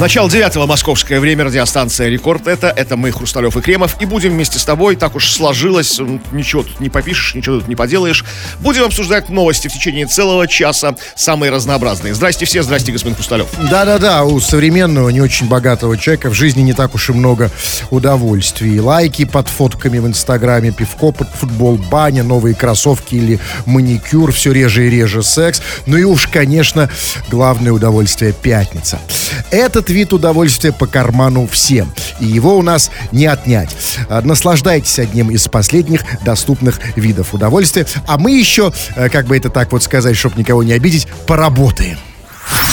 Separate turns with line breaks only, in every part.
Начало девятого московское время, радиостанция «Рекорд» это, это мы, Хрусталев и Кремов, и будем вместе с тобой, так уж сложилось, ничего тут не попишешь, ничего тут не поделаешь, будем обсуждать новости в течение целого часа, самые разнообразные. Здрасте все, здрасте, господин Хрусталев.
Да-да-да, у современного, не очень богатого человека в жизни не так уж и много удовольствий. Лайки под фотками в Инстаграме, пивко под футбол, баня, новые кроссовки или маникюр, все реже и реже секс. Ну и уж, конечно, главное удовольствие – пятница. Этот вид удовольствия по карману всем. И его у нас не отнять. А, наслаждайтесь одним из последних доступных видов удовольствия. А мы еще, э, как бы это так вот сказать, чтобы никого не обидеть, поработаем.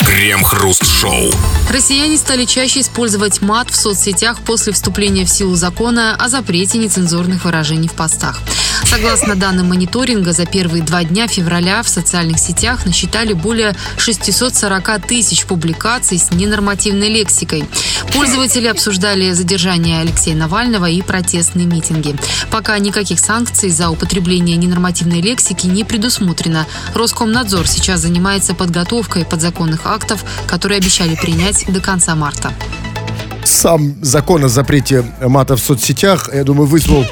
Крем-хруст-шоу.
Россияне стали чаще использовать мат в соцсетях после вступления в силу закона о запрете нецензурных выражений в постах. Согласно данным мониторинга, за первые два дня февраля в социальных сетях насчитали более 640 тысяч публикаций с ненормативной лексикой. Пользователи обсуждали задержание Алексея Навального и протестные митинги. Пока никаких санкций за употребление ненормативной лексики не предусмотрено. Роскомнадзор сейчас занимается подготовкой подзаконных актов, которые обещали принять до конца марта.
Сам закон о запрете мата в соцсетях, я думаю, вызвал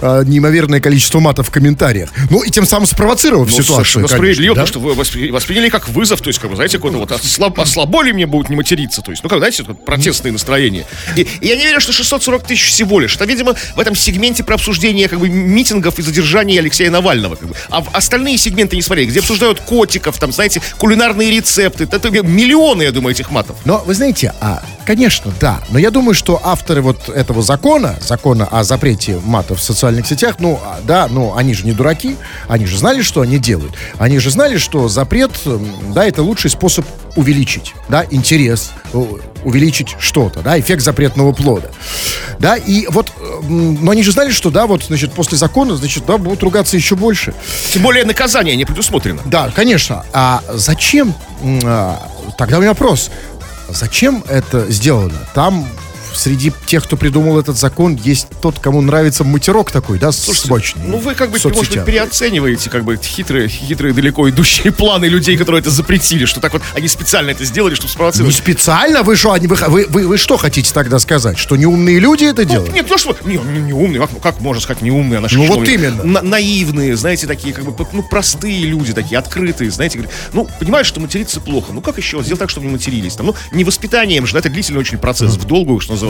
э, неимоверное количество матов в комментариях. Ну и тем самым спровоцировав
Ну,
ситуацию.
совершенно
конечно,
справедливо,
да?
потому что вы воспри- восприняли как вызов, то есть, как бы, знаете, какой-то вот ослаб, ослаболи мне будут не материться, то есть, ну, как, знаете, протестные настроения. И, и я не верю, что 640 тысяч всего лишь. Это, видимо, в этом сегменте про обсуждение, как бы, митингов и задержания Алексея Навального, как бы. А в остальные сегменты не смотрели, где обсуждают котиков, там, знаете, кулинарные рецепты. Это миллионы, я думаю, этих матов.
Но вы знаете, а, конечно, да. Но я думаю, что авторы вот этого закона, закона о запрете мата в социальных сетях, ну, а, да, ну, они же не дураки, они же знали, что они делают. Они же знали, что запрет, да, это лучший способ увеличить, да, интерес, увеличить что-то, да, эффект запретного плода. Да, и вот, но они же знали, что, да, вот, значит, после закона, значит, да, будут ругаться еще больше.
Тем более наказание не предусмотрено.
Да, конечно. А зачем? а, Тогда у меня вопрос. Зачем это сделано? Там среди тех, кто придумал этот закон, есть тот, кому нравится матерок такой, да, собачный.
Ну, вы как бы, может быть, переоцениваете как бы хитрые, хитрые, далеко идущие планы людей, которые это запретили, что так вот они специально это сделали, чтобы
Не
спровоцировать.
специально? Вы что, они- вы, вы, вы, вы что хотите тогда сказать? Что неумные люди это делают?
Нет, то что, не, не, не умные, как, как можно сказать не умные, наши
Ну, вот именно.
на- наивные, знаете, такие как бы, ну, простые люди, такие открытые, знаете, говорят, ну, понимаешь, что материться плохо, ну, как еще сделать так, чтобы не матерились, там, ну, не воспитанием же, да, это длительный очень процесс, в долгую, что называется,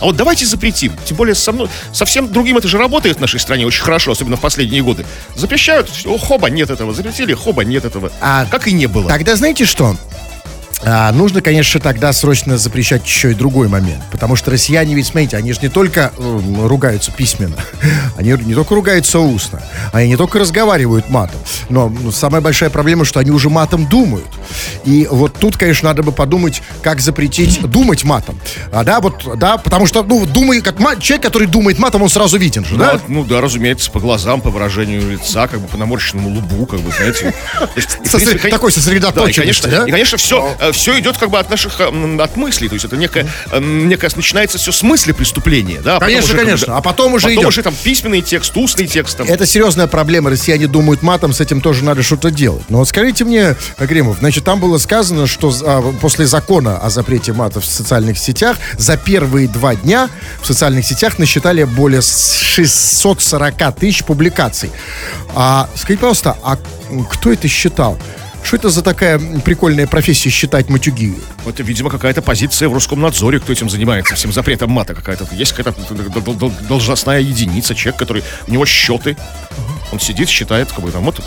а вот давайте запретим, тем более со мной, совсем другим это же работает в нашей стране очень хорошо, особенно в последние годы, запрещают, о, хоба, нет этого, запретили, хоба, нет этого,
А
как и не было.
Тогда знаете что? А, нужно, конечно, тогда срочно запрещать еще и другой момент. Потому что россияне, ведь, смотрите, они же не только м, ругаются письменно, они не только ругаются устно, они не только разговаривают матом, но ну, самая большая проблема, что они уже матом думают. И вот тут, конечно, надо бы подумать, как запретить думать матом. А, да, вот, да, потому что, ну, думай, как ма- человек, который думает матом, он сразу виден же, да?
Да, ну да, разумеется, по глазам, по выражению лица, как бы по наморщенному лбу, как бы, знаете.
Такой сосредоточенности,
да? и, конечно, все, все идет как бы от наших, м, от мыслей, то есть это некое, м, некое начинается все с мысли преступления, да. а
Конечно,
уже,
конечно,
да,
а потом уже
потом
идет.
уже там письменный текст, устный текст, там.
Это серьезная проблема. Россияне думают матом, с этим тоже надо что-то делать. Но вот скажите мне, Кремов, значит, там было сказано, что а, после закона о запрете мата в социальных сетях за первые два дня в социальных сетях насчитали более 640 тысяч публикаций. А скажите, пожалуйста, а кто это считал? Что это за такая прикольная профессия считать матюги?
Это, видимо, какая-то позиция в Роскомнадзоре, кто этим занимается, всем запретом мата какая-то. Есть какая-то дол- дол- дол- должностная единица, человек, который, у него счеты, он сидит, считает, как бы там вот.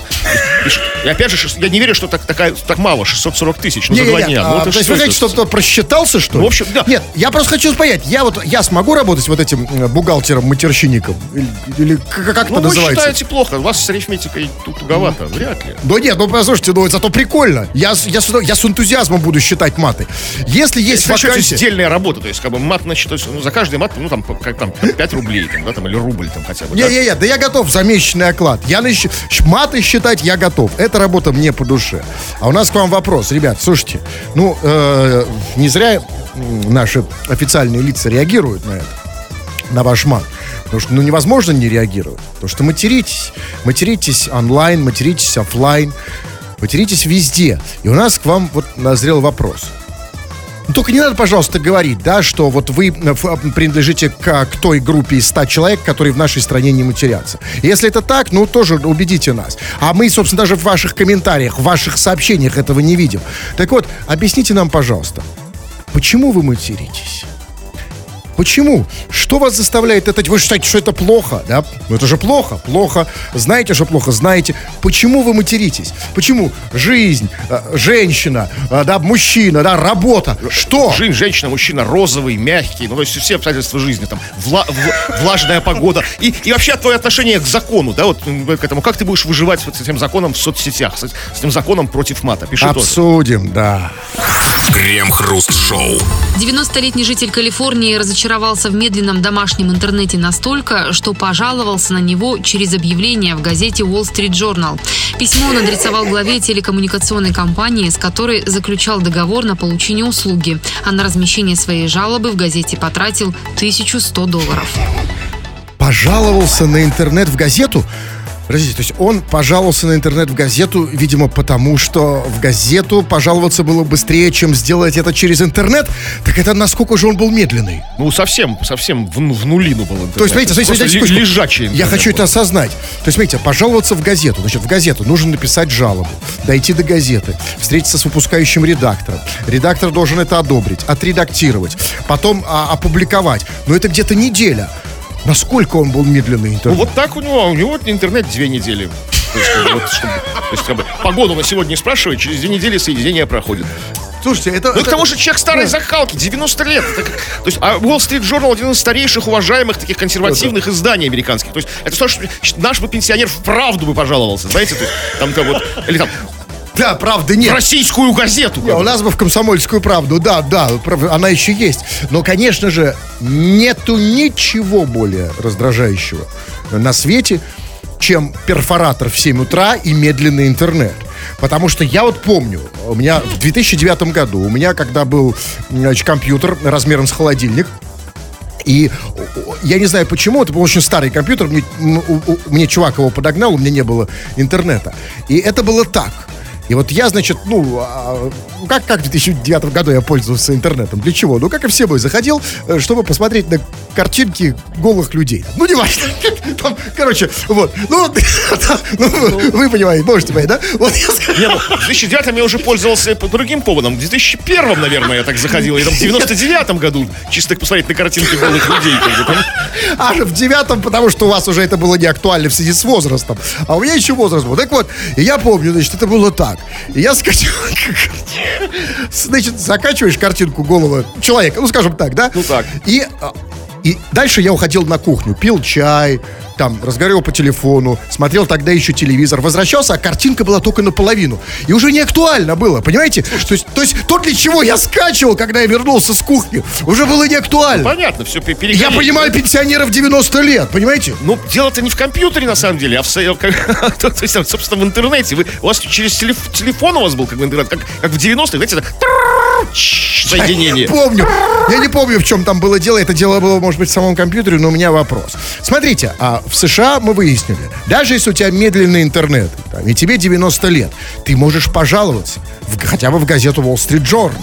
пишет. И опять же, я не верю, что так, такая, так мало, 640 тысяч, ну, за два дня.
а,
Ну, это
то есть
что
вы хотите, чтобы кто-то просчитался, что ли?
Ну, в общем, да.
Нет, я просто хочу понять, я вот, я смогу работать вот этим э, бухгалтером-матерщинником? Или, или к- как
Ну,
это
вы
называется?
считаете плохо, у вас с арифметикой тут туговато, вряд ли.
Да нет, ну послушайте, ну зато прикольно. Я, с- я, с, я с энтузиазмом буду считать маты. Если есть
Если
вакансия...
сдельная работа, то есть как бы мат значит, есть, ну, за каждый мат, ну там, как там, 5 рублей, там, да, там, или рубль там хотя бы. да?
Не-не-не, да я готов за месячный оклад. Я на маты считать я готов. Эта работа мне по душе. А у нас к вам вопрос, ребят, слушайте. Ну, э, не зря наши официальные лица реагируют на это, на ваш мат. Потому что, ну, невозможно не реагировать. Потому что материтесь. Материтесь онлайн, материтесь офлайн. Материтесь везде. И у нас к вам вот назрел вопрос. Ну, Только не надо, пожалуйста, говорить, да, что вот вы э, э, принадлежите к, к той группе из 100 человек, которые в нашей стране не матерятся. Если это так, ну, тоже убедите нас. А мы, собственно, даже в ваших комментариях, в ваших сообщениях этого не видим. Так вот, объясните нам, пожалуйста, почему вы материтесь? Почему? Что вас заставляет это... Вы считаете, что это плохо, да? Ну это же плохо, плохо. Знаете, что плохо, знаете. Почему вы материтесь? Почему жизнь, э, женщина, э, да, мужчина, да, работа? Что?
Жизнь, женщина, мужчина, розовый, мягкий, ну, то есть все обстоятельства жизни, там, вла- в- влажная погода. И, и вообще твое отношение к закону, да, вот к этому, как ты будешь выживать вот с этим законом в соцсетях, с, с этим законом против мата? Пиши тоже.
Обсудим, да.
Крем-хруст-шоу.
90-летний житель Калифорнии разочаровался в медленном домашнем интернете настолько, что пожаловался на него через объявление в газете Wall Street Journal. Письмо он адресовал главе телекоммуникационной компании, с которой заключал договор на получение услуги, а на размещение своей жалобы в газете потратил 1100 долларов.
Пожаловался на интернет в газету? Подождите, то есть он пожаловался на интернет в газету, видимо, потому что в газету пожаловаться было быстрее, чем сделать это через интернет? Так это насколько же он был медленный?
Ну, совсем, совсем в, в нулину был интернет.
То есть, смотрите, смотрите, смотрите,
ли- лежачий
Я хочу
был.
это осознать. То есть, смотрите, пожаловаться в газету. Значит, в газету нужно написать жалобу, дойти до газеты, встретиться с выпускающим редактором. Редактор должен это одобрить, отредактировать, потом а, опубликовать. Но это где-то неделя. Насколько он был медленный
Ну,
интернет?
вот так у него, у него интернет две недели. То есть, как вот, чтобы- то есть, как бы, погоду на сегодня спрашивает, через две недели соединение проходит.
Слушайте, это...
Ну, к
это-
тому же человек старой закалки, 90 лет. Это как- то есть, а Wall Street Journal один из старейших, уважаемых таких консервативных изданий американских. То есть, это то, что наш бы пенсионер вправду бы пожаловался, знаете, то есть, там, там вот, или там,
Да, правда,
в
нет.
российскую газету.
Не, у нас бы в комсомольскую правду, да, да, она еще есть. Но, конечно же, нету ничего более раздражающего на свете, чем перфоратор в 7 утра и медленный интернет. Потому что я вот помню, у меня в 2009 году, у меня когда был значит, компьютер размером с холодильник, и я не знаю почему, это был очень старый компьютер, мне, у- у- мне чувак его подогнал, у меня не было интернета. И это было так. И вот я, значит, ну, а, ну, как, как в 2009 году я пользовался интернетом? Для чего? Ну, как и все мы, заходил, э, чтобы посмотреть на картинки голых людей. Ну, не важно. Там, короче, вот. Ну, вот, ну, вы понимаете, можете понять, да? Вот я скажу.
Не, ну, в 2009 я уже пользовался по другим поводам. В 2001, наверное, я так заходил. И там в 99 году чисто посмотреть на картинки голых людей. бы, там.
Аж в девятом, потому что у вас уже это было не актуально в связи с возрастом. А у меня еще возраст был. Так вот, я помню, значит, это было так. И я скачал... Значит, закачиваешь картинку голого человека, ну, скажем так, да?
Ну, так.
И, а, и дальше я уходил на кухню, пил чай, там, разговаривал по телефону, смотрел тогда еще телевизор, возвращался, а картинка была только наполовину. И уже не актуально было, понимаете? То есть, то есть то, для чего я скачивал, когда я вернулся с кухни, уже было не актуально.
Понятно, все перегорели.
Я понимаю пенсионеров 90 лет, понимаете?
Ну, дело-то не в компьютере, на самом деле, а в, то есть, собственно, в интернете. Вы, у вас через телеф- телефон у вас был как бы интернет, как, как в 90-х, знаете, это соединение.
Помню. Я не помню, в чем там было дело. Это дело было, может быть, в самом компьютере, но у меня вопрос. Смотрите, а в США мы выяснили, даже если у тебя медленный интернет, там, и тебе 90 лет, ты можешь пожаловаться в- хотя бы в газету Wall Street Journal.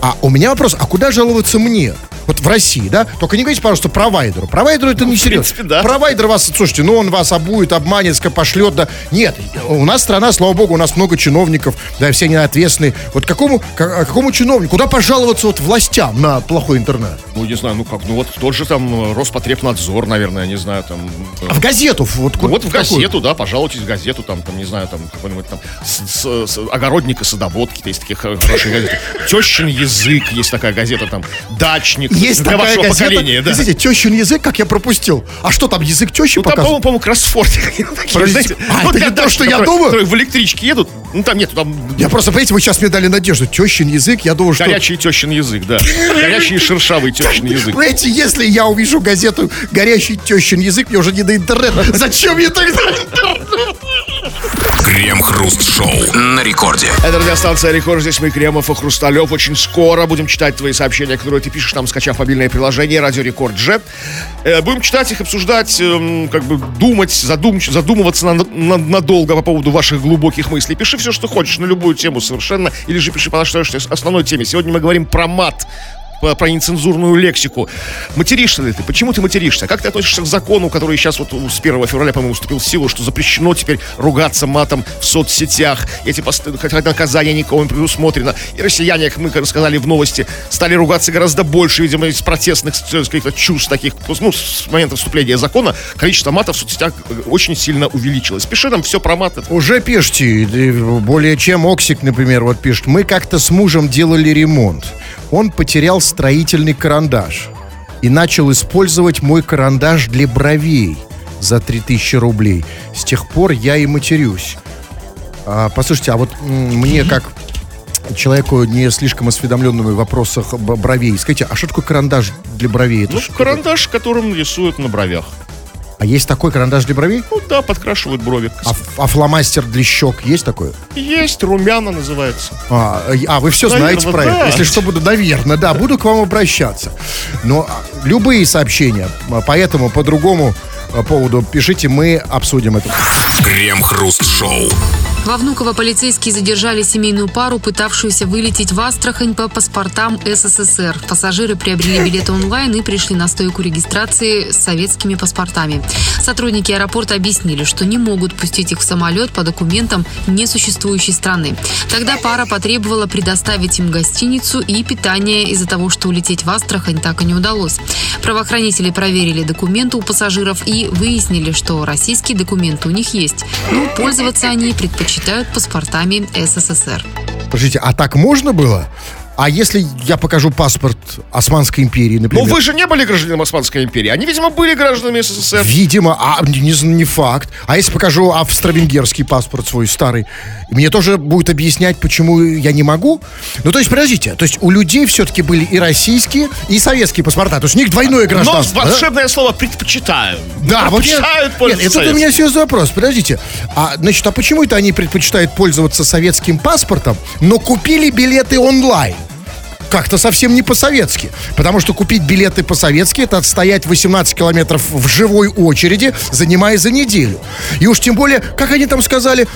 А у меня вопрос, а куда жаловаться мне? Вот в России, да? Только не говорите, пожалуйста, провайдеру. Провайдеру это не серьезно.
да.
Провайдер вас, слушайте, ну он вас обует, обманет, пошлет, да. Нет, у нас страна, слава богу, у нас много чиновников, да, все они ответственные. Вот какому, ка- какому чиновнику, куда пожаловаться вот властям на плохой интернет?
Ну, не знаю, ну как, ну вот тот же там э, Роспотребнадзор, наверное, не знаю, там... э,
А в газету, вот,
Ну, вот в
какую?
газету, да, пожалуйтесь в газету, там, там, не знаю, там, какой-нибудь там с- с- с- огородник и садоводки, есть такие хо- хорошие газеты. Тещин язык, есть такая газета, там, дачник.
Есть
для
такая
вашего
газета.
поколения, да.
Извините, тещин язык, как я пропустил. А что там, язык тещи
Ну, там,
показывает?
по-моему, кроссфорд.
Подождите, а,
ну,
это не то, что я думаю?
в электричке едут, ну, там нету, там
Я просто, понимаете, вы сейчас мне дали надежду. Тещин язык, я думал, что...
горячий тещин язык, да. Горячий и шершавый тещин язык.
Понимаете, если я увижу газету «Горящий тещин язык», мне уже не до интернета. Зачем мне тогда интернет?
Крем-хруст-шоу на рекорде.
Это радиостанция Рекорд. Здесь мы, Кремов и Хрусталев. Очень скоро будем читать твои сообщения, которые ты пишешь, там, скачав мобильное приложение Радио Рекорд Же. Э, будем читать их, обсуждать, эм, как бы думать, задум, задумываться на- на- надолго по поводу ваших глубоких мыслей. Пиши все, что хочешь, на любую тему совершенно, или же пиши по нашей основной теме. Сегодня мы говорим про мат про нецензурную лексику. Материшься ли ты? Почему ты материшься? Как ты относишься к закону, который сейчас вот с 1 февраля, по-моему, вступил в силу, что запрещено теперь ругаться матом в соцсетях? Эти посты, хотя наказание никого не предусмотрено. И россияне, как мы рассказали в новости, стали ругаться гораздо больше, видимо, из протестных каких-то чувств таких. Ну, с момента вступления закона количество матов в соцсетях э, очень сильно увеличилось. Пиши нам все про мат. Это
Уже пишите, более чем Оксик, например, вот пишет. Мы как-то с мужем делали ремонт. Он потерял строительный карандаш и начал использовать мой карандаш для бровей за 3000 рублей. С тех пор я и матерюсь. А, послушайте, а вот мне как человеку не слишком осведомленному в вопросах бровей, скажите, а что такое карандаш для бровей? Это
ну, карандаш, которым рисуют на бровях.
А есть такой карандаш для бровей?
Ну да, подкрашивают брови.
А, а фломастер для щек есть такое?
Есть, румяна называется.
А, а, вы все
Наверно,
знаете про это.
да.
Если что, буду, наверное, да, буду к вам обращаться. Но а, любые сообщения а, по этому, по другому а, поводу пишите, мы обсудим это.
Крем-хруст-шоу.
Во Внуково полицейские задержали семейную пару, пытавшуюся вылететь в Астрахань по паспортам СССР. Пассажиры приобрели билеты онлайн и пришли на стойку регистрации с советскими паспортами. Сотрудники аэропорта объяснили, что не могут пустить их в самолет по документам несуществующей страны. Тогда пара потребовала предоставить им гостиницу и питание из-за того, что улететь в Астрахань так и не удалось. Правоохранители проверили документы у пассажиров и выяснили, что российские документы у них есть, но пользоваться они предпочитают паспортами СССР.
Подождите, а так можно было? А если я покажу паспорт Османской империи,
Но
например?
Ну, вы же не были гражданином Османской империи. Они, видимо, были гражданами СССР.
Видимо, а не, не факт. А если покажу австро-венгерский паспорт свой старый, мне тоже будет объяснять, почему я не могу? Ну, то есть, подождите, то есть у людей все-таки были и российские, и советские паспорта. То есть у них двойное
Но
гражданство. да?
волшебное слово предпочитаю.
Да, вот я-
предпочитают
Нет, это у меня серьезный вопрос. Подождите. А, значит, а почему это они предпочитают пользоваться советским паспортом, но купили билеты онлайн? Как-то совсем не по-советски. Потому что купить билеты по-советски это отстоять 18 километров в живой очереди, занимая за неделю. И уж тем более, как они там сказали,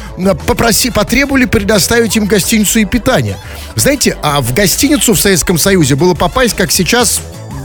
попроси, потребовали предоставить им гостиницу и питание. Знаете, а в гостиницу в Советском Союзе было попасть, как сейчас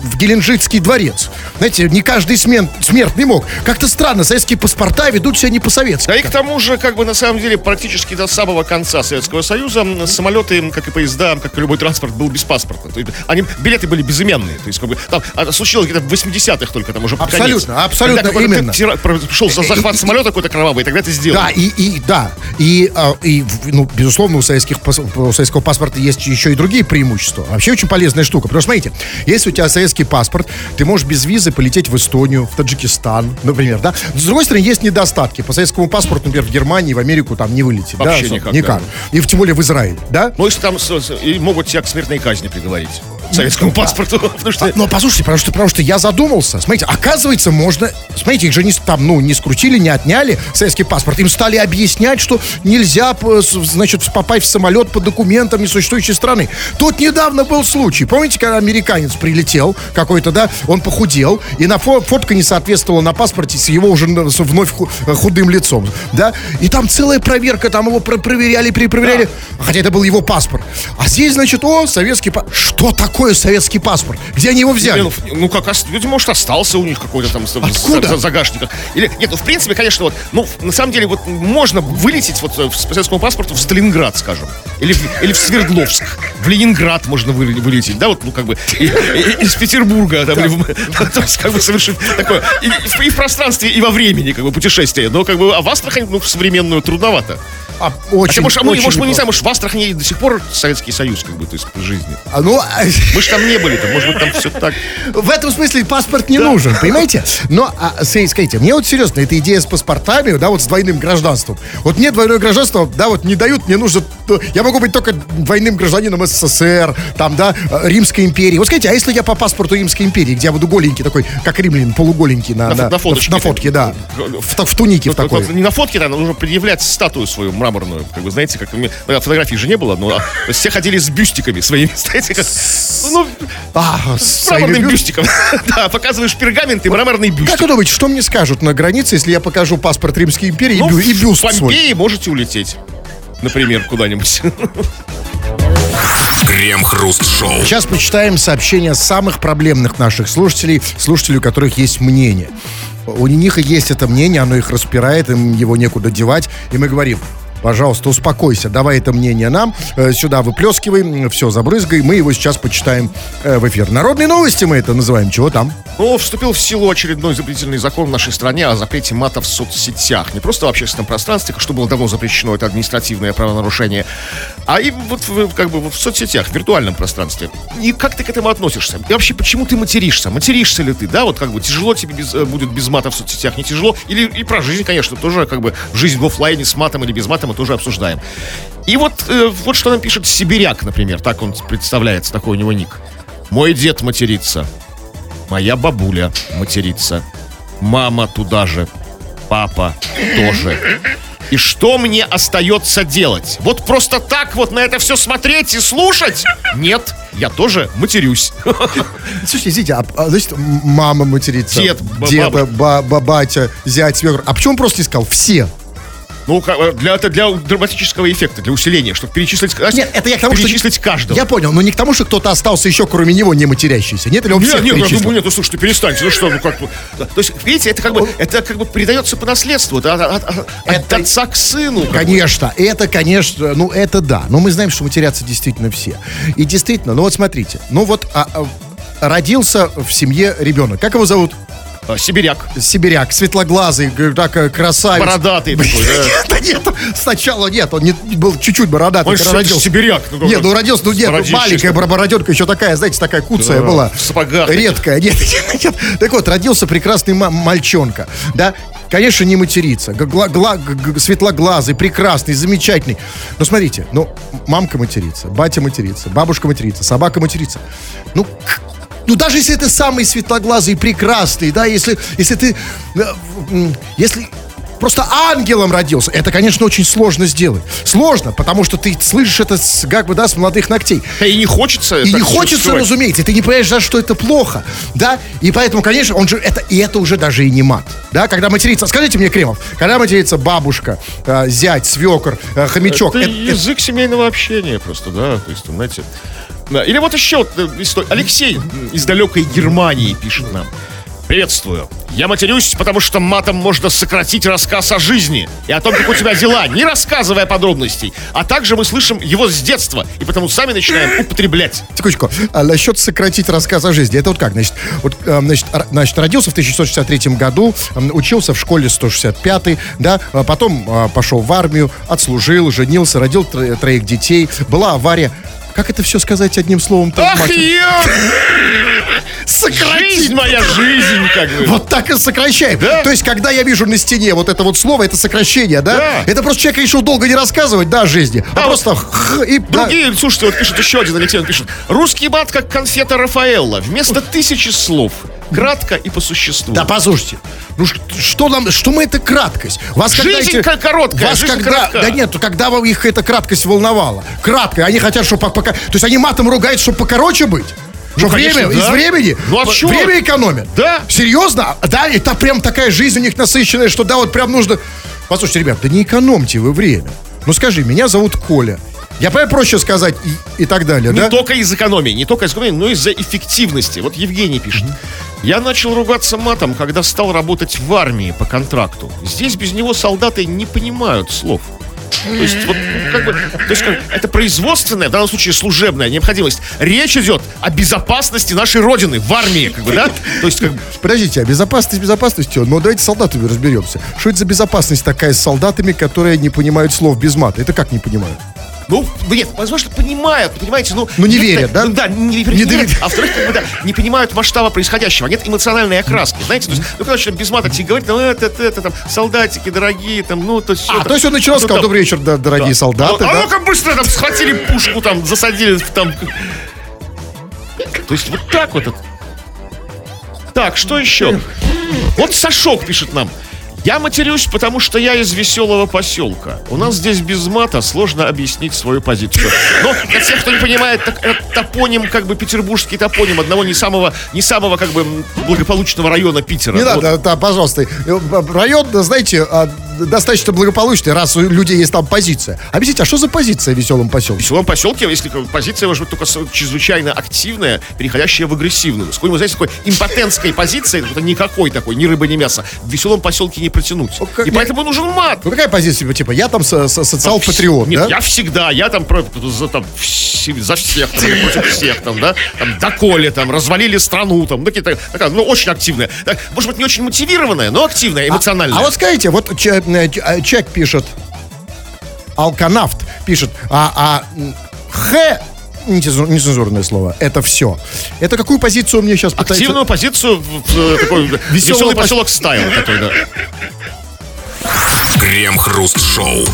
в Геленджикский дворец. Знаете, не каждый смен, смертный мог. Как-то странно, советские паспорта ведут себя не по-советски.
Да и к тому же, как бы на самом деле, практически до самого конца Советского Союза самолеты, как и поезда, как и любой транспорт, был без паспорта. То есть, они, билеты были безыменные. То есть, как бы, там, а, случилось где-то в 80-х только, там уже
Абсолютно,
конец.
абсолютно
Когда
именно.
тира- пришел за захват самолета какой-то кровавый, тогда это сделали.
Да, и, и да, и, а, и, ну, безусловно, у, советских, у советского паспорта есть еще и другие преимущества. Вообще очень полезная штука. Потому что, смотрите, если у тебя советский паспорт, ты можешь без визы полететь в Эстонию, в Таджикистан, например, да. С другой стороны, есть недостатки. По советскому паспорту, например, в Германии, в Америку там не вылететь. да,
Вообще
особо.
никак, да.
И в- тем более в Израиль, да?
Ну, если там с- с- и могут тебя к смертной казни приговорить. Советскому паспорту. Потому что
Но послушайте, потому что, потому что я задумался. Смотрите, оказывается, можно... Смотрите, их же не, там, ну, не скрутили, не отняли советский паспорт. Им стали объяснять, что нельзя, с- значит, попасть в самолет по документам несуществующей страны. Тут недавно был случай. Помните, когда американец прилетел какой-то, да, он похудел, и на фо- фотка не соответствовала на паспорте с его уже вновь ху- худым лицом, да? И там целая проверка, там его про- проверяли, перепроверяли, хотя это был его паспорт. А здесь, значит, о, советский паспорт. Что такое советский паспорт? Где они его взяли?
Ну, ну, как, видимо, может, остался у них какой-то там
Откуда?
за-. Или, нет, ну, в принципе, конечно, вот, ну, на самом деле, вот, можно вылететь вот э, с советскому паспорту в Сталинград, скажем, или в, или в Свердловск, в Ленинград можно вы- вылететь, да, вот, ну, как бы, и- и- из Петербурга, там, или то есть, как бы, совершить такое, и, и в пространстве, и во времени, как бы, путешествие, но, как бы, а в Астрахань, ну, в современную трудновато.
А, очень,
Хотя, может, а мы,
очень
может, мы не знаем, может, в Астрахани до сих пор Советский Союз, как бы, то есть, в жизни.
А, ну,
Мы же там не были, то, может быть, там все так.
в этом смысле паспорт не нужен, понимаете? Но, а, скажите, мне вот серьезно, эта идея с паспортами, да, вот с двойным гражданством. Вот мне двойное гражданство, да, вот не дают, мне нужно... Я могу быть только двойным гражданином СССР, там, да, Римской империи. Вот скажите, а если я по паспорту Римской империи, где я буду голенький такой, как римлянин, полуголенький на,
На на фоточке.
на фотке, да.
В-
В, в тунике в
Вот- вот-
такой.
не на фотке, да, нужно предъявлять статую свою мраморную. Как вы знаете, как ну, фотографий же не было, но а, все ходили с бюстиками своими, знаете, как, ну,
А,
с мраморным
бю-
бюстиком. Да, показываешь пергамент и мраморный бюстик.
Как вы думаете, что мне скажут на границе, если я покажу паспорт Римской империи и,
Ну,
и бюст
в
свой?
Помпеи можете улететь. Например, куда-нибудь.
Крем-хруст-шоу.
Сейчас почитаем сообщения самых проблемных наших слушателей, слушателей, у которых есть мнение. У них и есть это мнение, оно их распирает, им его некуда девать. И мы говорим, пожалуйста, успокойся, давай это мнение нам, э, сюда выплескивай, все, забрызгай, мы его сейчас почитаем э, в эфир. Народные новости мы это называем, чего там?
Ну, вступил в силу очередной запретительный закон в нашей стране о запрете мата в соцсетях. Не просто в общественном пространстве, что было давно запрещено, это административное правонарушение, а и вот как бы в соцсетях, в виртуальном пространстве. И как ты к этому относишься? И вообще, почему ты материшься? Материшься ли ты, да? Вот как бы тяжело тебе без, э, будет без мата в соцсетях, не тяжело? Или и про жизнь, конечно, тоже как бы жизнь в оффлайне с матом или без мата мы тоже обсуждаем. И вот, э, вот что нам пишет Сибиряк, например, так он представляется, такой у него ник. Мой дед матерится. Моя бабуля матерится. Мама туда же. Папа тоже. И что мне остается делать? Вот просто так вот на это все смотреть и слушать? Нет, я тоже матерюсь.
Слушайте, извините, а, а, значит, мама матерится,
Дед, б-
деда, ба- ба- батя, зять, свекр. А почему он просто не сказал все?
Ну, ка- для, это для драматического эффекта, для усиления, чтобы перечислить,
Нет, это я к тому, что...
перечислить каждого.
Я понял, но не к тому, что кто-то остался еще, кроме него, не матерящийся. Нет, или он
Нет,
всех
нет, я
перечислил?
думаю, нет, ну слушай, ты перестаньте, ну что, ну как бы. да. То есть, видите, это как бы, это как бы передается по наследству, это от, от- от- от
Это-
отца к сыну.
Конечно, это, конечно, ну это да. Но мы знаем, что матерятся действительно все. И действительно, ну вот смотрите, ну вот а, а, родился в семье ребенок. Как его зовут?
А, Сибиряк.
Сибиряк, светлоглазый, так, э, красавец.
Бородатый такой, да.
Да нет, сначала нет, он не, был чуть-чуть бородатый,
Он
родился.
сибиряк. ну,
Нет, ну родился, ну нет, ну, маленькая бороденка, еще такая, знаете, такая куцая
Да,
была.
в сапогах.
Редкая, нет, нет. Так вот, родился прекрасный ма- мальчонка, да, конечно, не матерится, гла- светлоглазый, прекрасный, замечательный. Но смотрите, ну, мамка матерится, батя матерится, бабушка матерится, собака матерится. Ну, ну, даже если ты самый светлоглазый, прекрасный, да, если, если ты, э, если просто ангелом родился, это, конечно, очень сложно сделать. Сложно, потому что ты слышишь это, с, как бы, да, с молодых ногтей.
Да И не хочется.
И не хочется,
чувствовать.
разумеется, и ты не понимаешь, за что это плохо, да, и поэтому, конечно, он же, это, и это уже даже и не мат, да, когда матерится, скажите мне, Кремов, когда матерится бабушка, э, зять, свекор, э, хомячок,
Это
это- это-
язык семейного общения просто, да, то есть, знаете. Да. Или вот еще э, история. Алексей из далекой Германии пишет нам. Приветствую. Я матерюсь, потому что матом можно сократить рассказ о жизни и о том, как у тебя дела, не рассказывая подробностей. А также мы слышим его с детства, и потому сами начинаем употреблять.
Секундочку. А насчет сократить рассказ о жизни. Это вот как? Значит, вот, э, значит, значит родился в 1963 году, учился в школе 165 да, а потом а, пошел в армию, отслужил, женился, родил тро- троих детей, была авария. Как это все сказать одним словом?
Ах!
Сократить!
Моя, жизнь, как бы.
Вот так и сокращаем.
Да.
То есть, когда я вижу на стене вот это вот слово, это сокращение, да?
Да.
Это просто человек решил долго не рассказывать, да, о жизни, а
Да,
просто х- и... да.
Другие, слушайте, вот пишет еще один Алексей, он пишет. Русский мат как конфета Рафаэлла. Вместо тысячи слов. Кратко и по существу.
Да, послушайте, ну что нам, что мы это краткость? Вас
Жизнь
эти-
ка- короткая,
вас
жизнь
когда,
коротка.
да нет, когда вам их эта краткость волновала? Краткая, они хотят, чтобы пока, то есть они матом ругают, чтобы покороче быть? Что время,
конечно,
из
да.
времени?
Ну, а
Вот
чё?
Время экономят?
Да.
Серьезно? Да, это прям такая жизнь у них насыщенная, что да, вот прям нужно... Послушайте, ребят, да не экономьте вы время. Ну скажи, меня зовут Коля. Я понимаю, проще сказать и, и так далее,
Не
да?
только из экономии, не только из экономии, но и из-за эффективности. Вот Евгений пишет. Я начал ругаться матом, когда стал работать в армии по контракту. Здесь без него солдаты не понимают слов. То есть, вот, ну, как бы, то есть, как, это производственная, в данном случае служебная необходимость. Речь идет о безопасности нашей Родины в армии, как бы, да? То есть, как
Подождите, а безопасность безопасностью? Но давайте с солдатами разберемся. Что это за безопасность такая с солдатами, которые не понимают слов без мата? Это как не понимают?
Ну, нет, возможно, понимают, понимаете, ну...
Ну, не верят, да?
Ну, да, не, верят,
Не
нет,
доверяют.
а во-вторых, как бы, да, не понимают масштаба происходящего, нет эмоциональной окраски, знаете, то есть, ну, начали без мата тебе говорить, ну, это, это, это, там, солдатики дорогие, там, ну, то есть...
А, то есть он начал, сказал, добрый вечер, дорогие солдаты,
а ну-ка быстро там схватили пушку, там, засадили, там... То есть вот так вот. Так, что еще? Вот Сашок пишет нам. Я матерюсь, потому что я из веселого поселка. У нас здесь без мата сложно объяснить свою позицию. Но для тех, кто не понимает, так, это топоним, как бы петербургский топоним одного не самого, не самого как бы благополучного района Питера.
Не
Вот.
надо, да, пожалуйста. Э, Район, знаете, а, достаточно благополучный, раз у людей есть там позиция. Объясните, а что за позиция в веселом
В
поселке?
веселом поселке, если позиция может быть только чрезвычайно активная, переходящая в агрессивную. С какой-нибудь, знаете, такой импотентской позиции, это никакой такой, ни рыбы, ни мяса, в веселом поселке не протянуть.
Ну, как
И
я-
поэтому нужен мат.
Ну какая позиция, типа, типа, я там со- со- социал-патриот,
Нет,
да?
я всегда, я там, про- за, там за всех, там, против всех, там, да, там, доколе, там, развалили страну, там, какие-то, такая, ну, очень активная. Так, может быть, не очень мотивированная, но активная, эмоциональная.
А вот скажите, вот че- э, э, человек пишет, алканавт пишет, а, а х, нецензур- нецензурное слово, это все. Это какую позицию мне сейчас пытается...
Активную позицию в, в такой веселый
пос-
поселок стайл.
Крем-хруст-шоу.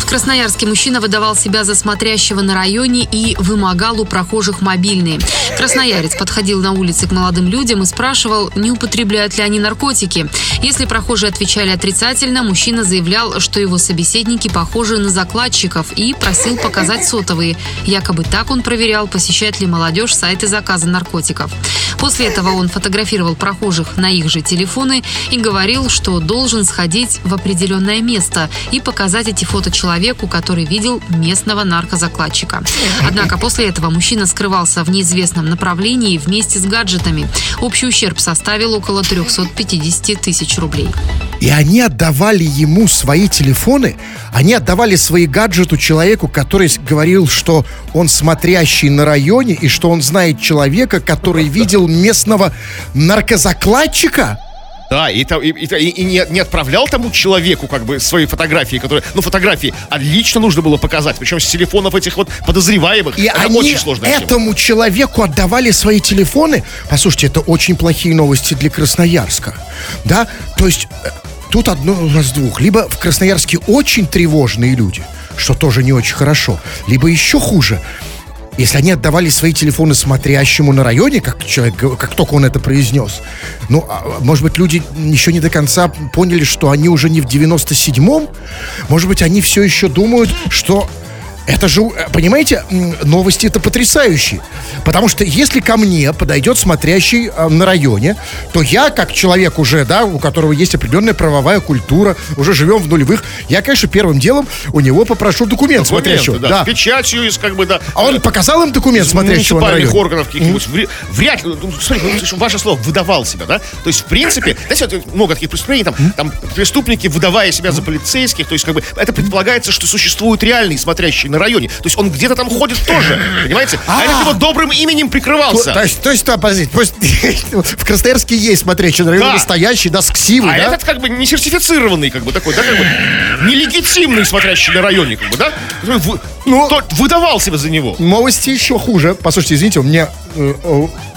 В Красноярске мужчина выдавал себя за смотрящего на районе и вымогал у прохожих мобильные. Красноярец подходил на улице к молодым людям и спрашивал, не употребляют ли они наркотики. Если прохожие отвечали отрицательно, мужчина заявлял, что его собеседники похожи на закладчиков и просил показать сотовые. Якобы так он проверял, посещает ли молодежь сайты заказа наркотиков. После этого он фотографировал прохожих на их же телефоны и говорил, что должен сходить в определенное место и показать эти фото человеку, который видел местного наркозакладчика. Однако после этого мужчина скрывался в неизвестном направлении вместе с гаджетами. Общий ущерб составил около 350 тысяч рублей.
И они отдавали ему свои телефоны, они отдавали свои гаджеты человеку, который говорил, что он смотрящий на районе и что он знает человека, который видел местного наркозакладчика.
Да, и, и, и- и не, не отправлял тому человеку как бы свои фотографии, которые, ну, фотографии, а лично нужно было показать, причем с телефонов этих вот подозреваемых.
И
это
они
очень тема.
этому человеку отдавали свои телефоны. Послушайте, это очень плохие новости для Красноярска. Да? То есть э, тут одно из двух. Либо в Красноярске очень тревожные люди, что тоже не очень хорошо. Либо еще хуже. Если они отдавали свои телефоны смотрящему на районе, как человек, как только он это произнес, ну, а, может быть, люди еще не до конца поняли, что они уже не в 97-м, может быть, они все еще думают, что это же, э, понимаете, новости это потрясающие. Потому что если ко мне подойдет смотрящий э, на районе, то я, как человек уже, да, у которого есть определенная правовая культура, уже живем в нулевых, я, конечно, первым делом у него попрошу документ
Документы,
смотрящего.
да,
Да.
с печатью, из как бы, да.
А он показал им документ
из
смотрящего на районе?
органов каких-нибудь. Вре- Вряд ли, ну, смотри, ну, ваше слово, выдавал себя, да? То есть, в принципе, знаете, вот много таких преступлений, там, там преступники, выдавая себя за полицейских, то есть, как бы, это предполагается, что существует реальный смотрящий на районе. То есть, он где-то там ходит тоже, понимаете? А этот его добрым именем прикрывался.
то есть, то есть, подождите, пусть- в Красноярске есть смотрящий на районе
Да.
настоящий, да, с ксивой,
А этот как бы не сертифицированный, как бы такой, да, как бы нелегитимный смотрящий на районе, как бы, да?
Ну-
тот выдавал себя за него.
Новости еще хуже. Послушайте, извините, у меня э,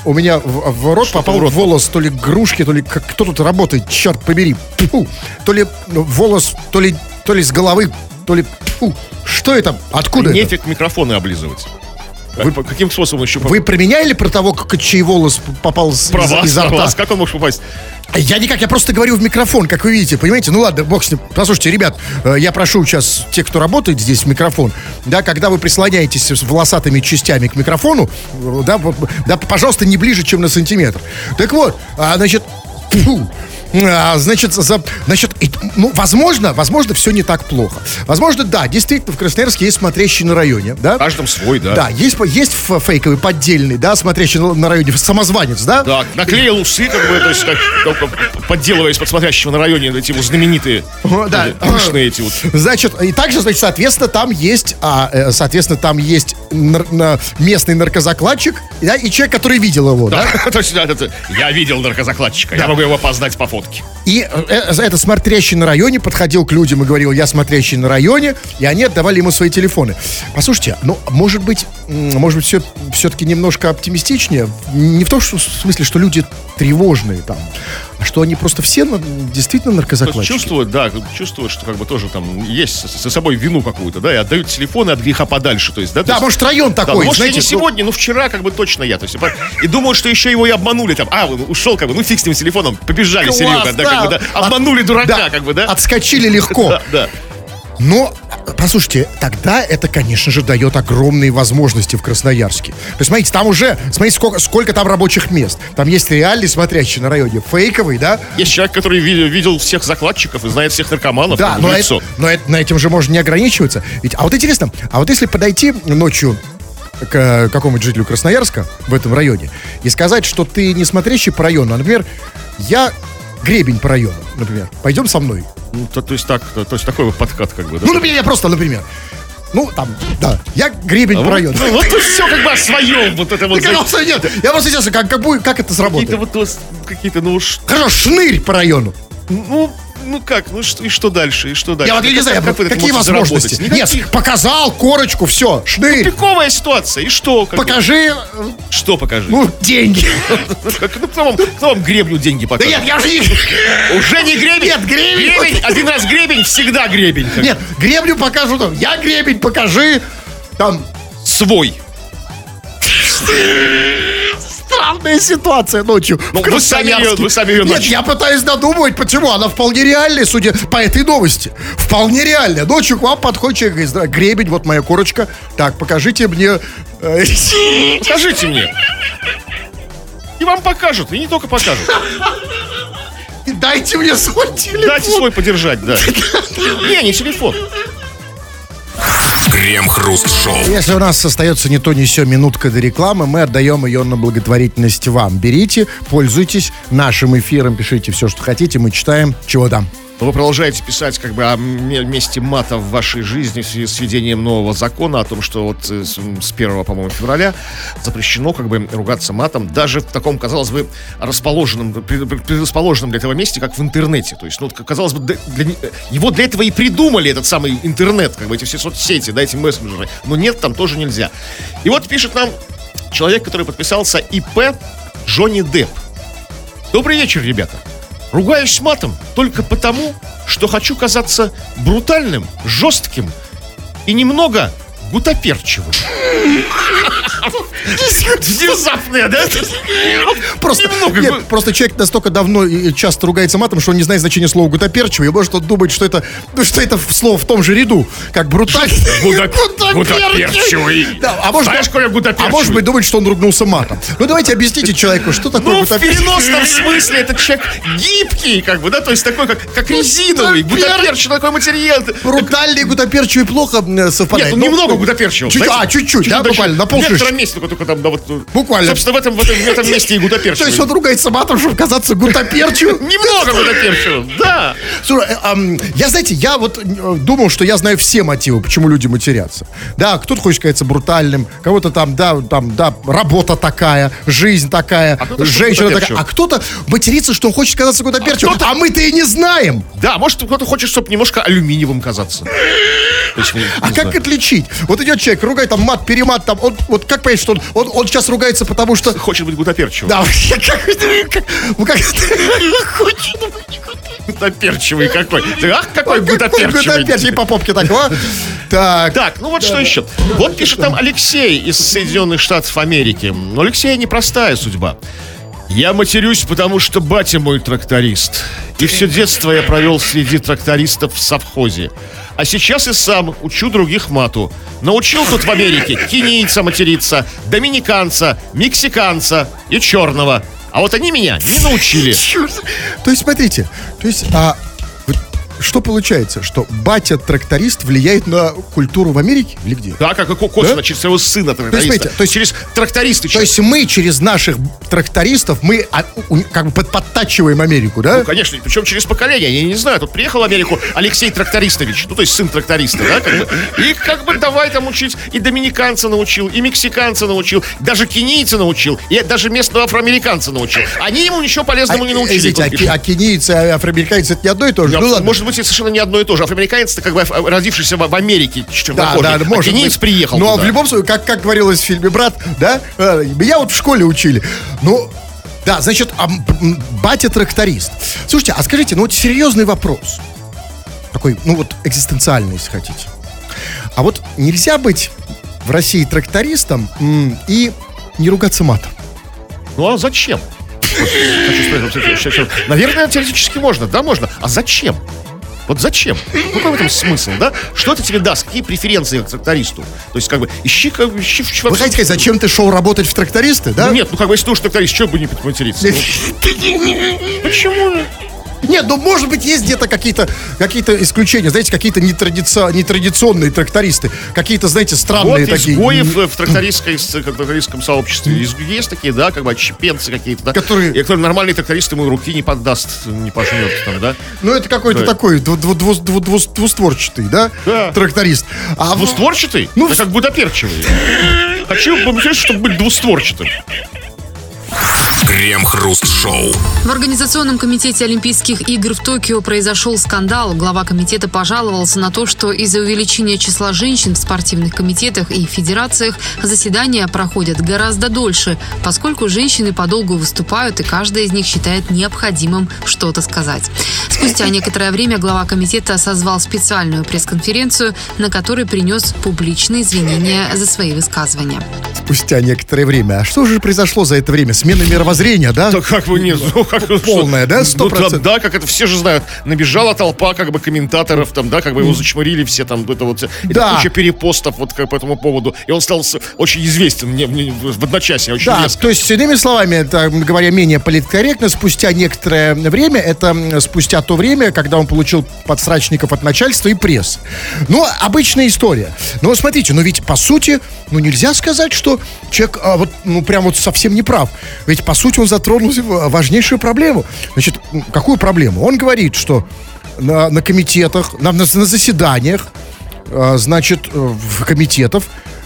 у, меня в, в рот попал
в рот?
волос то ли грушки, то ли как кто тут работает, черт побери. Тьфу. То ли ну, волос, то ли то ли с головы, то ли тьфу. Что это? Откуда это?
Нефиг микрофоны облизывать. Вы каким способом еще
Вы про меня или про того, как чей волос попал
про
из,
вас,
изо
про
рта?
вас? Как он мог попасть?
Я никак, я просто говорю в микрофон, как вы видите, понимаете? Ну ладно, бог с ним. Послушайте, ребят, э, я прошу сейчас тех, кто работает здесь в микрофон, да, когда вы прислоняетесь с волосатыми частями к микрофону, э, да, да, пожалуйста, не ближе, чем на сантиметр. Так вот, а, значит, фу, а, значит, за, значит, ну, возможно, возможно, все не так плохо. Возможно, да, действительно, в Красноярске есть смотрящий на районе, да?
Каждом свой, да.
Да, есть, есть фейковый, поддельный, да, смотрящий на, районе, самозванец, да?
Да, наклеил усы, как бы, то есть, как, подделываясь под смотрящего на районе эти вот знаменитые
да.
э, пышные эти вот.
Значит, и также, значит, соответственно, там есть, а, э, соответственно, там есть нар- на- местный наркозакладчик, да, и человек, который видел его, да.
Да, то есть, да, это- я видел наркозакладчика, я могу его опознать по фотке.
И э, э, этот смотрящий на районе подходил к людям и говорил, я смотрящий на районе, и они отдавали ему свои телефоны. Послушайте, ну, может быть, может быть, все, все-таки немножко оптимистичнее. Не в том что, в смысле, что люди тревожные там, а что они просто все действительно наркозакладчики.
чувствуют, да, чувствуют, что как бы тоже там есть со собой вину какую-то, да, и отдают телефоны от греха подальше, то есть, да.
Да,
есть-
может, район
Да,
такой,
может,
знаете,
не сегодня, но вчера как бы точно я. То есть, и думаю, что еще его и обманули там. А, ушел как бы, ну фиг с ним телефоном, побежали
Класс,
серьезно, да, как бы, да. Обманули дурака,
да,
как бы, да.
Отскочили легко.
Да, да.
Но, послушайте, тогда это, конечно же, дает огромные возможности в Красноярске. То есть, смотрите, там уже, смотрите, сколько, сколько там рабочих мест. Там есть реальный смотрящий на районе, фейковый, да?
Есть человек, который видел, видел всех закладчиков и знает всех наркоманов.
Да, но, это- но это- на этим же можно не ограничиваться. Ведь, а вот интересно, а вот если подойти ночью к э, какому-нибудь жителю Красноярска в этом районе и сказать, что ты не смотрящий по району, а, например, я гребень по району, например, пойдем со мной.
Ну, то, то есть так, то, то есть такой вот подкат, как бы, да.
Ну, например, я просто, например, ну, там, да, я гребень
А
по
вот,
району.
ну, вот все как бы о своем, вот это вот.
Конечно, нет. Я просто сейчас, как, как, как это
Какие-то
сработает?
вот, вот какие-то, ну уж,
Хорошо, шнырь по району.
ну, ну как, ну и что дальше, и что дальше?
Я вот не знаю,
Как
какие возможности?
заработать?
Нет, показал корочку, все, шнырь.
Тупиковая ситуация, и что?
Покажи, э,
Что покажи?
ну, деньги.
Как- ну, кто, вам, кто вам гребню деньги
Да
покажет?
нет, я же не...
Уже не гребень?
Нет, гребень.
Гребень, один раз гребень, всегда гребень.
Нет, гребню покажу там. Я гребень покажи. Там
Свой.
Странная ситуация ночью.
Ну,
в
вы сами её- вы сами её
Нет, я пытаюсь додумать, почему. Она вполне реальная, судя по этой новости. Вполне реальная. Ночью к вам подходит человек и говорит, «Здра- гребень, вот моя корочка. Так, покажите мне... э,
Скажите мне. И вам покажут, и не только покажут.
Дайте мне свой телефон.
Дайте свой подержать, да. Не, не телефон.
Крем-хруст-шоу.
Если у нас остается не то, не все минутка до рекламы, мы отдаем ее на благотворительность вам. Берите, пользуйтесь нашим эфиром, пишите все, что хотите, мы читаем. Чего там?
Но вы продолжаете писать как бы о ме- месте мата в вашей жизни в связи с введением нового закона, о том, что вот э, с с 1, по-моему, февраля запрещено как бы ругаться матом даже в таком, казалось бы, расположенном, пред- пред- предрасположенном для этого месте, как в интернете. То есть, ну, казалось бы, для- не- его для этого и придумали, этот самый интернет, как бы эти все соцсети, да, эти мессенджеры. Но нет, там тоже нельзя. И вот пишет нам человек, который подписался ИП Джонни Депп. Добрый вечер, ребята. Ругаюсь матом только потому, что хочу казаться брутальным, жестким и немного гутоперчивым. Внезапное, да?
Просто,
Немного
нет, просто человек настолько давно и часто ругается матом, что он не знает значения слова гутоперчивый, и может он думать, что это, ну, что это слово в том же ряду, как брутальный.
Гутоперчивый.
Да, а может,
Знаешь, какой гутоперчивый?
а может быть думать, что он ругнулся матом. Ну давайте объясните человеку, что такое
Ну, в
гутоперчивый.
переносном смысле этот человек гибкий, как бы, да, то есть такой, как, как резиновый,
Гутопер-
гутоперчивый такой материал.
Брутальный гутоперчивый плохо совпадает.
Нет, ну,
Ну,
немного гутоперчивого.
чуть-
знаете?
а, чуть-чуть, да, буквально, на
В
полшишечки.
некотором месте, только, только там, да, вот.
Буквально.
Собственно, в этом, в этом, в этом месте и
То
гутоперчивый.
есть он ругается матом, чтобы казаться гутоперчивым.
Немного гутоперчивым, да.
Слушай, э, я, знаете, я вот э, думал, что я знаю все мотивы, почему люди матерятся. Да, кто-то хочет казаться брутальным, кого-то там, да, там, да, работа такая, жизнь такая,
что
женщина такая. А кто-то матерится, что он хочет казаться
кто-то-
а мы-то и не знаем.
Да, может, кто-то хочет, чтобы немножко алюминиевым казаться.
А как
знаю.
отличить? Вот идет человек, ругает там мат, перемат, там, он, вот как понять, что он, он, он сейчас ругается, потому что...
Хочет быть гутоперчивым.
Да, как, как, ну, как, хочет быть
Гутоперчивый какой. Ах, какой гутоперчивый.
гутоперчивый по попке так, а? Так,
Так, ну вот что еще. Вот пишет там Алексей из Соединенных Штатов Америки. У Алексея непростая судьба. Я матерюсь, потому что батя мой тракторист. И все детство я провел среди трактористов в совхозе. А сейчас и сам учу других мату. Научил тут в Америке кенийца материться, доминиканца, мексиканца и черного. А вот они меня не научили.
Чёрт. То есть, смотрите, то есть, а, что получается, что батя-тракторист влияет на культуру в Америке или где?
Да, как и
Да?
через своего сына тракториста.
смотрите, то есть-
через трактористы.
То есть мы через наших трактористов, мы а, у- как бы под- подтачиваем Америку, да?
Ну, конечно, причем через поколение. Я не знаю, тут приехал в Америку Алексей Трактористович, ну, то есть сын тракториста, да, как бы. И как бы давай там учить, и доминиканца научил, и мексиканца научил, даже кенийца научил, и даже местного афроамериканца научил. Они ему ничего полезному не
А,
научили.
извините, а, а кенийцы, а афроамериканцы это не одно и то же?
Да,
ну ладно.
может быть это совершенно не одно и то же. Афроамериканец, как бы родившийся в, Америке,
Да,
чернокожий.
да, может
а кениец
быть.
приехал
Ну, а в любом случае, как, как говорилось в фильме «Брат», да, э, меня вот в школе учили. Ну, да, значит, а, батя тракторист. Слушайте, а скажите, ну вот серьезный вопрос. Такой, ну вот экзистенциальный, если хотите. А вот нельзя быть в России трактористом и не ругаться матом.
Ну а зачем? Наверное, теоретически можно, да, можно. А зачем? Вот зачем? Ну, какой в этом смысл, да? Что это тебе даст? Какие преференции к трактористу? То есть, как бы, ищи, как бы, ищи в
Вы хотите сказать, зачем ты шел работать в трактористы, да?
Ну, нет, ну, как бы, если ты уж тракторист, что бы не материться? Ну, Почему?
Нет, ну может быть есть где-то какие-то какие исключения, знаете, какие-то нетрадици- нетрадиционные трактористы, какие-то, знаете,
Вот
странные такие.
изгоев в трактористской, с- как трактористском сообществе. Есть такие, да, как бы отщепенцы какие-то, да?
Которые-
И которые нормальный тракторист ему руки не поддаст, не пожмет там, да?
Ну это какой-то
Да.
такой дву- дву- дву- дву- дву- двустворчатый, да?
Да.
Тракторист. А в-
Двустворчатый?
Ну,
Ну, как гудоперчивый. Хочу, чтобы быть двустворчатым.
Крем-хруст-шоу.
В Организационном комитете Олимпийских игр в Токио произошел скандал. Глава комитета пожаловался на то, что из-за увеличения числа женщин в спортивных комитетах и федерациях заседания проходят гораздо дольше, поскольку женщины подолгу выступают, и каждая из них считает необходимым что-то сказать. Спустя некоторое время глава комитета созвал специальную пресс-конференцию, на которой принес публичные извинения за свои высказывания.
спустя некоторое время. А что же произошло за это время? Смена мировоззрения, да?
Да как бы нет, ну как
Полная, да,
ну,
сто
да, да, как это все же знают. Набежала толпа, как бы комментаторов, там, да, как бы его зачморили все там, это вот, это
Да.
куча перепостов вот как по этому поводу. И он стал очень известен не, не- в одночасье, очень
Да,
резко.
то есть, иными словами, это, говоря менее политкорректно, спустя некоторое время, это спустя то время, когда он получил подсрачников от начальства и пресс. Ну, обычная история. Но смотрите, ну ведь по сути, ну нельзя сказать, что человек а, вот, ну прям вот совсем не прав. Ведь по сути он затронул важнейшую проблему. Значит, какую проблему? Он говорит, что на, на комитетах, на, на заседаниях, а, значит, э, в комитетов.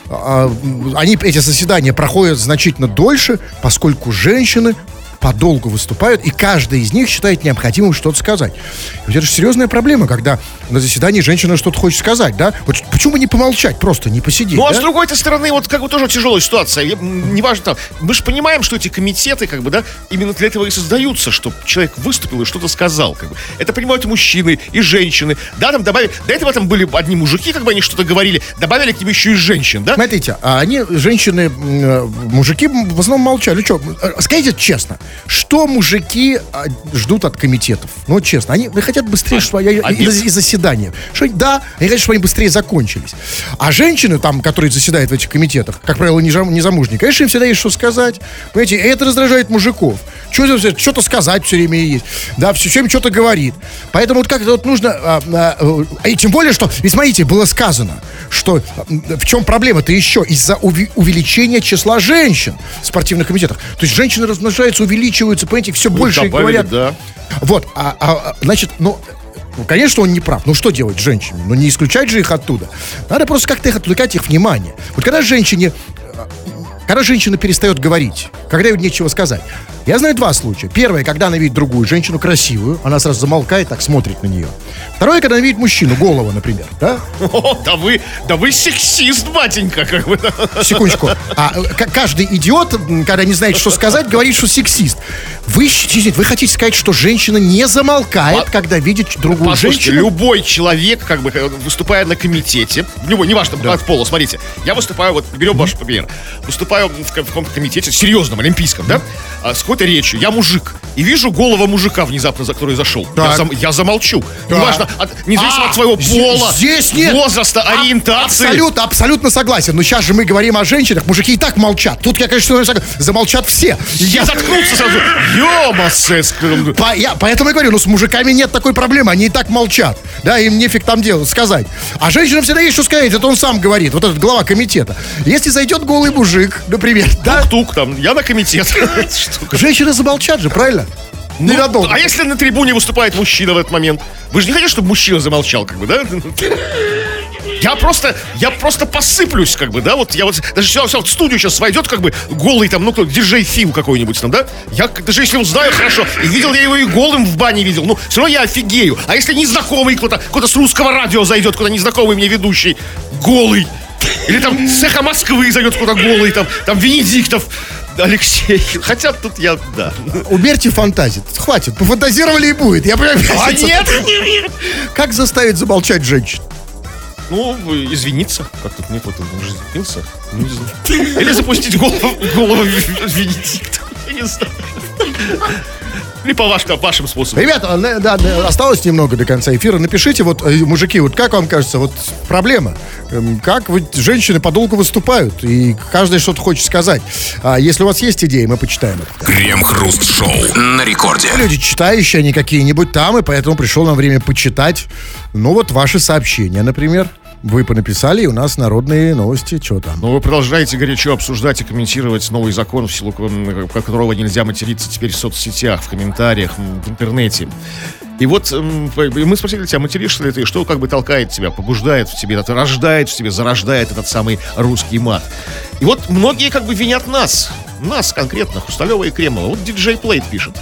а, Они, эти заседания проходят значительно дольше, поскольку женщины подолгу выступают, и каждая из них считает необходимым что-то сказать. Вот это же серьезная проблема, когда на заседании женщина что-то хочет сказать, да? Вот почему бы не помолчать, просто не посидеть,
Ну, а
да?
с другой стороны, вот как бы тоже тяжелая ситуация. Я- Неважно там. Мы же понимаем, что эти комитеты, как бы, да, именно для этого и создаются, чтобы человек выступил и что-то сказал. Как бы. Это понимают и мужчины, и женщины. Да, там добавили. До этого там были одни мужики, как бы они что-то говорили, добавили к ним еще и женщин, да?
Смотрите, а они, женщины, э, мужики в основном молчали. Что, скажите честно, что мужики а, ждут от комитетов? Ну, честно, они хотят быстрее, чтобы и,
они-
и- и заседания. Что, да, они хотят, чтобы они быстрее закончились. А женщины, там, которые заседают в этих комитетах, как правило, не, не замужние, конечно, им всегда есть что сказать. Понимаете, это раздражает мужиков. Что- Что-то сказать все время есть. Да, все время что-то говорит. Поэтому вот как-то вот нужно... а, а, э, и тем более, что, ведь смотрите, было сказано, что в чем проблема-то еще? Из-за уви- увеличения числа женщин в спортивных комитетах. То есть женщины размножаются, увеличиваются, понимаете, все больше и
добавили,
говорят.
да.
Вот, а, а, а, значит, ну, ну, конечно, он не прав. Ну, что делать с женщинами? Ну, не исключать же их оттуда. Надо просто как-то их отвлекать их внимание. Вот когда женщине... Когда женщина перестает говорить, когда ей нечего сказать. Я знаю два случая. Первое, когда она видит другую женщину красивую, она сразу замолкает, так смотрит на нее. Второе, когда она видит мужчину, голова, например, да?
О, да вы, да вы сексист, батенька, как бы.
Секундочку. А э, каждый идиот, когда не знает, что сказать, говорит, что сексист. Вы, вы хотите сказать, что женщина не замолкает,
А-
когда видит другую женщину?
любой человек, как бы, э, выступая на комитете, любой, неважно, от пола, смотрите, я выступаю, вот, берем ваш пример, выступаю в, ка- в каком-то комитете, серьезном, олимпийском, да, а, с какой-то речью, я мужик, и вижу голову мужика внезапно, за который зашел, я, зам- я замолчу,
Так.
неважно, от- независимо
А,
от своего пола,
здесь нет.
возраста,
А-
ориентации.
Абсолютно, абсолютно согласен. Но сейчас же мы говорим о женщинах. Мужики и так молчат. Тут я, конечно, замолчат все.
Я
я-
заткнуться сразу. Ё-масэс.
По- я, поэтому я говорю, ну с мужиками нет такой проблемы, они и так молчат. Да, им нефиг там делать, сказать. А женщинам всегда есть что сказать, это он сам говорит, вот этот глава комитета. Если зайдет голый мужик, например, да,
Тук там, я на комитет.
Женщины замолчат же, правильно?
Ну,
Ненадолго.
а если на трибуне выступает мужчина в этот момент? Вы же не хотите, чтобы мужчина замолчал, как бы, да? Я просто, я просто посыплюсь, как бы, да, вот я вот, даже все, все, в студию сейчас войдет, как бы, голый там, ну, кто, диджей Фил какой-нибудь там, да? Я даже если знаю хорошо, и видел я его и голым в бане видел, ну, все равно я офигею. А если незнакомый кто-то, кто-то с русского радио зайдет, куда незнакомый мне ведущий, голый, или там эхо Москвы зайдет куда голый, там, там Венедиктов, Алексей. Хотя тут я, да.
Уберьте фантазии. Хватит, пофантазировали и будет. Я прям...
А нет, нет.
Как заставить замолчать женщин?
Ну, извиниться. Как тут нет, вот он уже извинился. Ну, не знаю. Или запустить голову, голову Венедикта. Я не знаю. Или по вашим, вашим способам.
Ребята, на- да, да, осталось немного до конца эфира. Напишите, вот, э, мужики, вот как вам кажется, вот проблема? Эм, Как вы, женщины подолгу выступают, и каждый что-то хочет сказать. А если у вас есть идеи, мы почитаем это.
Крем-хруст-шоу на рекорде.
Люди читающие, они какие-нибудь там, и поэтому пришло нам время почитать. Ну вот ваши сообщения, например. Вы понаписали, и у нас народные новости. Что там?
Но вы продолжаете горячо обсуждать и комментировать новый закон, в силу ко- которого нельзя материться теперь в соцсетях, в комментариях, в интернете. И вот мы спросили тебя, материшься ли ты, что как бы толкает тебя, побуждает в тебе, это рождает в тебе, зарождает этот самый русский мат. И вот многие как бы винят нас, нас конкретно, Хрусталева и Кремова. Вот диджей Плейт пишет.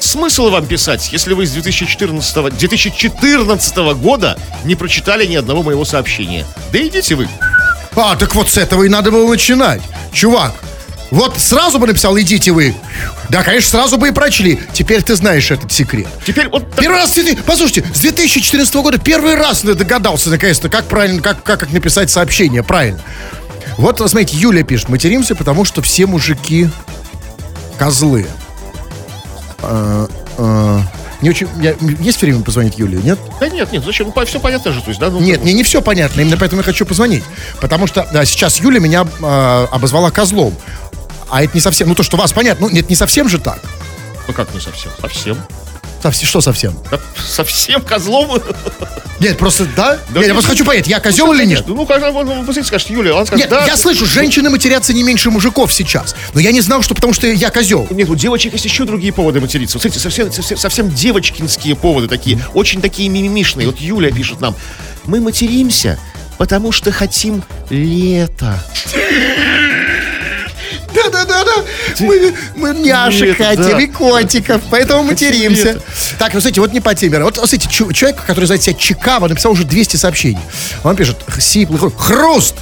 Смысл вам писать, если вы с 2014, 2014 года не прочитали ни одного моего сообщения? Да идите вы.
А, так вот с этого и надо было начинать. Чувак, вот сразу бы написал, идите вы. Да, конечно, сразу бы и прочли. Теперь ты знаешь этот секрет.
Теперь вот так-
Первый раз, послушайте, с 2014 года первый раз догадался, наконец-то, как правильно, как, как, как написать сообщение, правильно. Вот, смотрите, Юля пишет, материмся, потому что все мужики козлы. А, а, не очень, я- есть время позвонить Юле, нет?
Да нет, нет, зачем? Ну, все понятно же, то есть, да? Ну,
Нет, мне не все понятно, именно поэтому я хочу позвонить. Потому что да, сейчас Юля меня э, обозвала козлом. А это не совсем, ну то, что вас понятно, ну нет, не совсем же так.
Ну как не совсем? Совсем.
Совсем, что совсем?
Да, совсем козлом?
Нет, просто, да?
Да
нет, я просто хочу понять, я козел или нет?
Ну, когда вы посмотрите, скажете, Юля, она скажет,
Нет,
да.
я слышу, женщины матерятся не меньше мужиков сейчас. Но я не знал, что потому что я козел.
Нет, у девочек есть еще другие поводы материться. Вот, смотрите, совсем, совсем, совсем девочкинские поводы такие, очень такие мимимишные. Вот Юля пишет нам, мы материмся, потому что хотим лето.
Мы, мы няшек
Лето,
хотим
да.
и котиков, поэтому материмся.
лето.
Так, ну, смотрите, вот не по теме. Вот, смотрите, человек, который зовет себя Чикава, написал уже 200 сообщений. Он пишет, сиплый, хруст.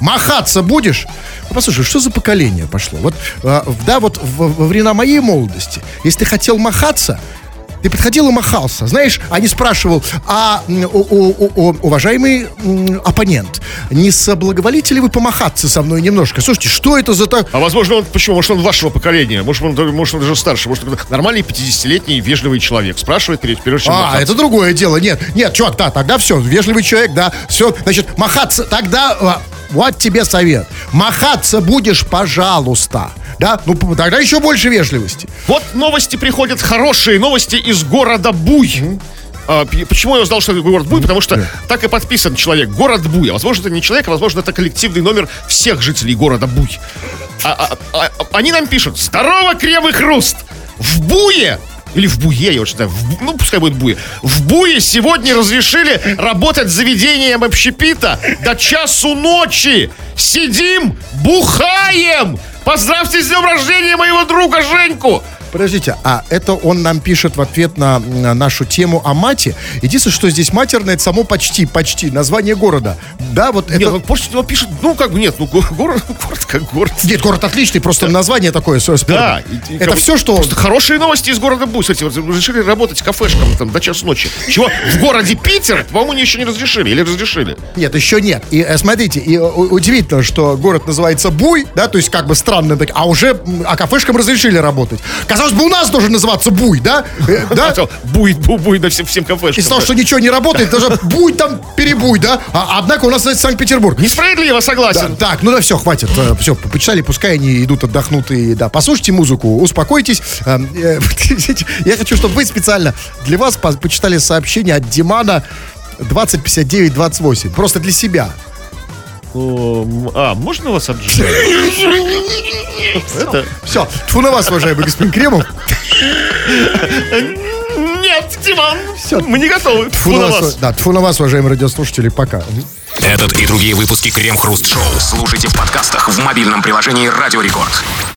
махаться будешь? Ну, послушай, что за поколение пошло? Вот, в- да, вот во времена моей молодости, если ты хотел махаться, ты подходил и махался. Знаешь, а не спрашивал, а о- о- о- уважаемый оппонент, не соблаговолите ли вы помахаться со мной немножко? Слушайте, что это за так...
А возможно, он, почему? Может, он вашего поколения, может, он, может, он даже старше, может, он нормальный 50-летний вежливый человек. Спрашивает перед, прежде чем
А,
махаться.
это другое дело. Нет, нет, чувак, да, тогда все, вежливый человек, да, все, значит, махаться, тогда, а, вот тебе совет, махаться будешь, пожалуйста, да, ну, тогда еще больше вежливости.
Вот новости приходят, хорошие новости из города Буй. А, почему я узнал, что это город Буй? Потому что так и подписан человек. Город Буй. А возможно, это не человек, а возможно, это коллективный номер всех жителей города Буй. А- а- а- а- они нам пишут. Здорово, Крем и Хруст! В Буе или в Буе, я очень знаю, в ну, пускай будет Буе. В Буе сегодня разрешили работать заведением общепита до часу ночи. Сидим, бухаем! Поздравьте с днем рождения моего друга Женьку!
Подождите, а это он нам пишет в ответ на, на нашу тему о мате. Единственное, что здесь матерное, это само почти, почти, название города. Да, вот это...
Нет, он просто его пишет, ну как бы нет, ну го- город, город как город.
Нет, город отличный, просто название такое спорное.
Да. и- и
это
как
все, что...
Просто хорошие новости из города Буй. Кстати, вот разрешили работать кафешкам там до часу ночи. Чего? В городе Питер, по-моему, еще не разрешили. Или разрешили?
Нет, еще нет. И э, смотрите, и, э, удивительно, что город называется Буй, да, то есть как бы странно, так, а уже а кафешкам разрешили работать. Казалось бы, у нас должен называться Буй, да? Э, да?
Буй, буй, буй на всем, всем кафешкам.
Из того, что ничего не работает, даже буй там, перебуй, да? А, однако у нас это Санкт-Петербург.
Несправедливо,
Да,
согласен.
так, ну да, все, хватит. Все, почитали, пускай они идут отдохнутые. Да, послушайте музыку, успокойтесь. Э, э, Я хочу, чтобы вы специально для вас по- почитали сообщение от Димана 205928. Просто для себя.
А, можно вас отжать? Это...
Все, тьфу на вас, уважаемый господин Кремов.
Нет, Диман,
Всё.
мы не готовы.
Тьфу
Фу
на
на
вас,
вас.
да, тьфу на вас, уважаемые радиослушатели, пока.
Этот и другие выпуски Крем Хруст Шоу слушайте в подкастах в мобильном приложении Радио Рекорд.